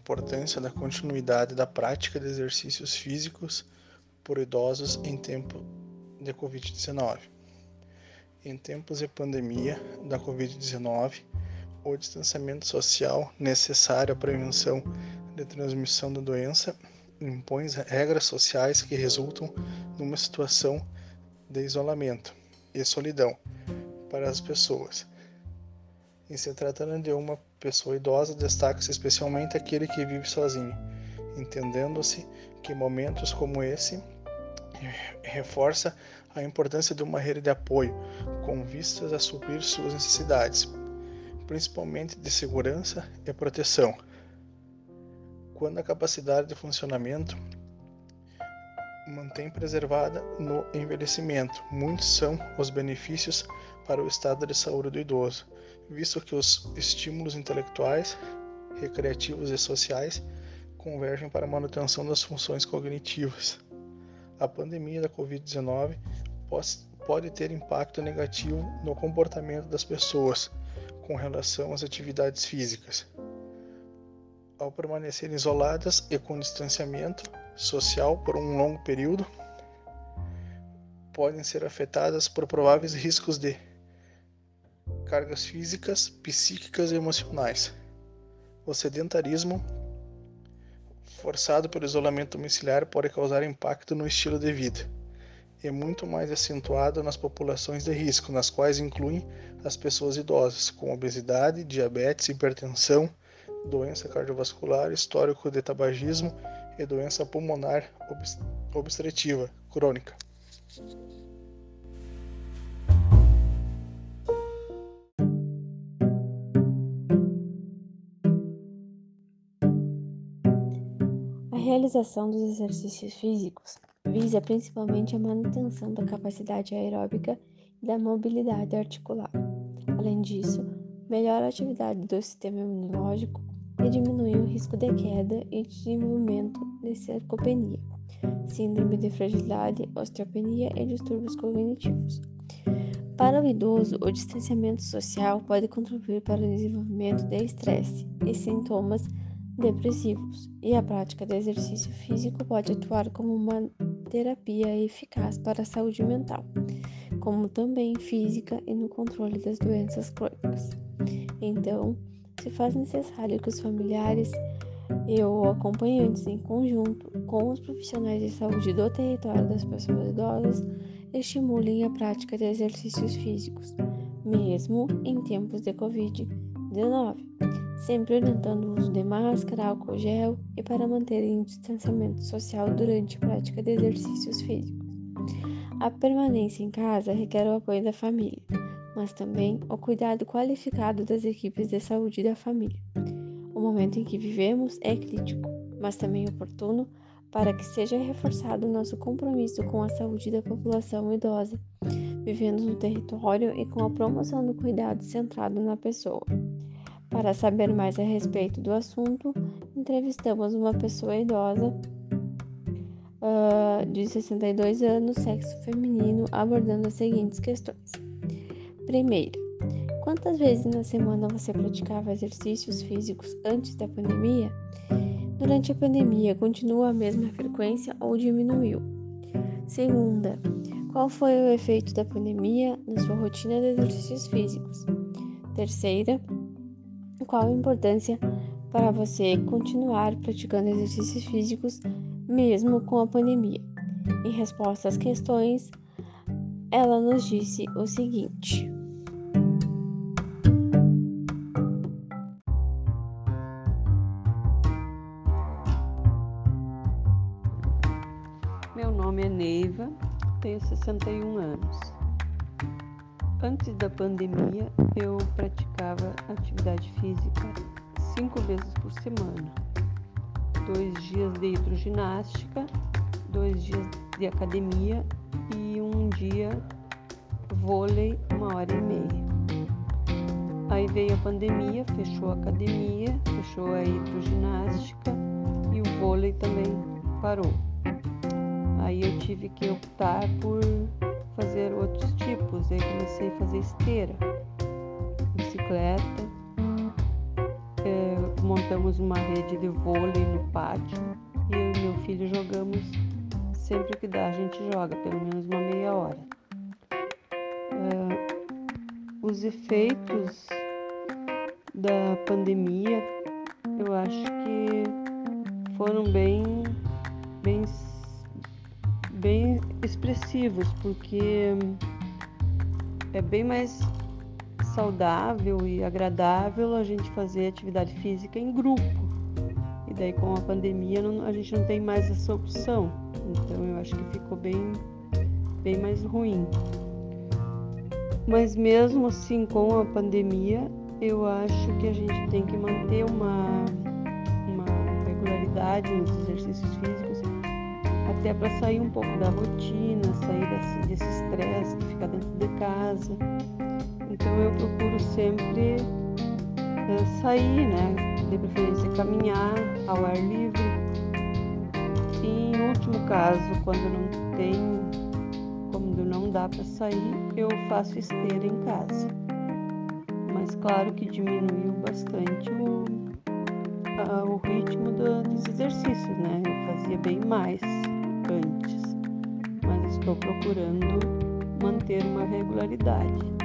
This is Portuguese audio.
importância da continuidade da prática de exercícios físicos por idosos em tempo de Covid-19. Em tempos de pandemia da Covid-19, o distanciamento social necessário à prevenção de transmissão da doença impõe regras sociais que resultam numa situação de isolamento e solidão para as pessoas. Em se tratando de uma pessoa idosa, destaca-se especialmente aquele que vive sozinho, entendendo-se que momentos como esse reforça a importância de uma rede de apoio com vistas a suprir suas necessidades, principalmente de segurança e proteção. Quando a capacidade de funcionamento mantém preservada no envelhecimento, muitos são os benefícios para o estado de saúde do idoso, visto que os estímulos intelectuais, recreativos e sociais convergem para a manutenção das funções cognitivas. A pandemia da Covid-19 pode ter impacto negativo no comportamento das pessoas com relação às atividades físicas. Ao permanecerem isoladas e com distanciamento social por um longo período, podem ser afetadas por prováveis riscos de cargas físicas, psíquicas e emocionais. O sedentarismo forçado pelo isolamento domiciliar pode causar impacto no estilo de vida. É muito mais acentuado nas populações de risco, nas quais incluem as pessoas idosas, com obesidade, diabetes, hipertensão, doença cardiovascular, histórico de tabagismo e doença pulmonar obstrutiva crônica. Realização dos exercícios físicos visa principalmente a manutenção da capacidade aeróbica e da mobilidade articular. Além disso, melhora a atividade do sistema imunológico e diminui o risco de queda e desenvolvimento de sarcopenia, síndrome de fragilidade, osteopenia e distúrbios cognitivos. Para o idoso, o distanciamento social pode contribuir para o desenvolvimento de estresse e sintomas depressivos, e a prática de exercício físico pode atuar como uma terapia eficaz para a saúde mental, como também física e no controle das doenças crônicas. Então, se faz necessário que os familiares e ou acompanhantes, em conjunto com os profissionais de saúde do território das pessoas idosas, estimulem a prática de exercícios físicos, mesmo em tempos de Covid-19 sempre orientando o uso de máscara, álcool gel e para manterem o distanciamento social durante a prática de exercícios físicos. A permanência em casa requer o apoio da família, mas também o cuidado qualificado das equipes de saúde da família. O momento em que vivemos é crítico, mas também oportuno para que seja reforçado nosso compromisso com a saúde da população idosa, vivendo no território e com a promoção do cuidado centrado na pessoa. Para saber mais a respeito do assunto, entrevistamos uma pessoa idosa uh, de 62 anos, sexo feminino, abordando as seguintes questões. Primeira, quantas vezes na semana você praticava exercícios físicos antes da pandemia? Durante a pandemia, continua a mesma frequência ou diminuiu? Segunda, qual foi o efeito da pandemia na sua rotina de exercícios físicos? Terceira, qual a importância para você continuar praticando exercícios físicos mesmo com a pandemia. Em resposta às questões, ela nos disse o seguinte: Meu nome é Neiva, tenho 61 anos. Antes da pandemia, eu praticava atividade física cinco vezes por semana. Dois dias de hidroginástica, dois dias de academia e um dia vôlei, uma hora e meia. Aí veio a pandemia, fechou a academia, fechou a hidroginástica e o vôlei também parou. Aí eu tive que optar por fazer outros tipos. Aí comecei a fazer esteira, bicicleta, é, montamos uma rede de vôlei no pátio e eu e meu filho jogamos sempre que dá, a gente joga, pelo menos uma meia hora. Uh, os efeitos da pandemia, eu acho que foram bem, bem expressivos, porque é bem mais saudável e agradável a gente fazer atividade física em grupo. E daí com a pandemia não, a gente não tem mais essa opção. Então eu acho que ficou bem, bem mais ruim. Mas mesmo assim com a pandemia, eu acho que a gente tem que manter uma, uma regularidade nos exercícios físicos, até para sair um pouco da rotina, sair desse, desse estresse de ficar dentro de casa. Então eu procuro sempre uh, sair, né? De preferência caminhar ao ar livre. E em último caso, quando não tem, quando não dá para sair, eu faço esteira em casa. Mas claro que diminuiu bastante o, o ritmo do, dos exercícios, né? Eu fazia bem mais estou procurando manter uma regularidade.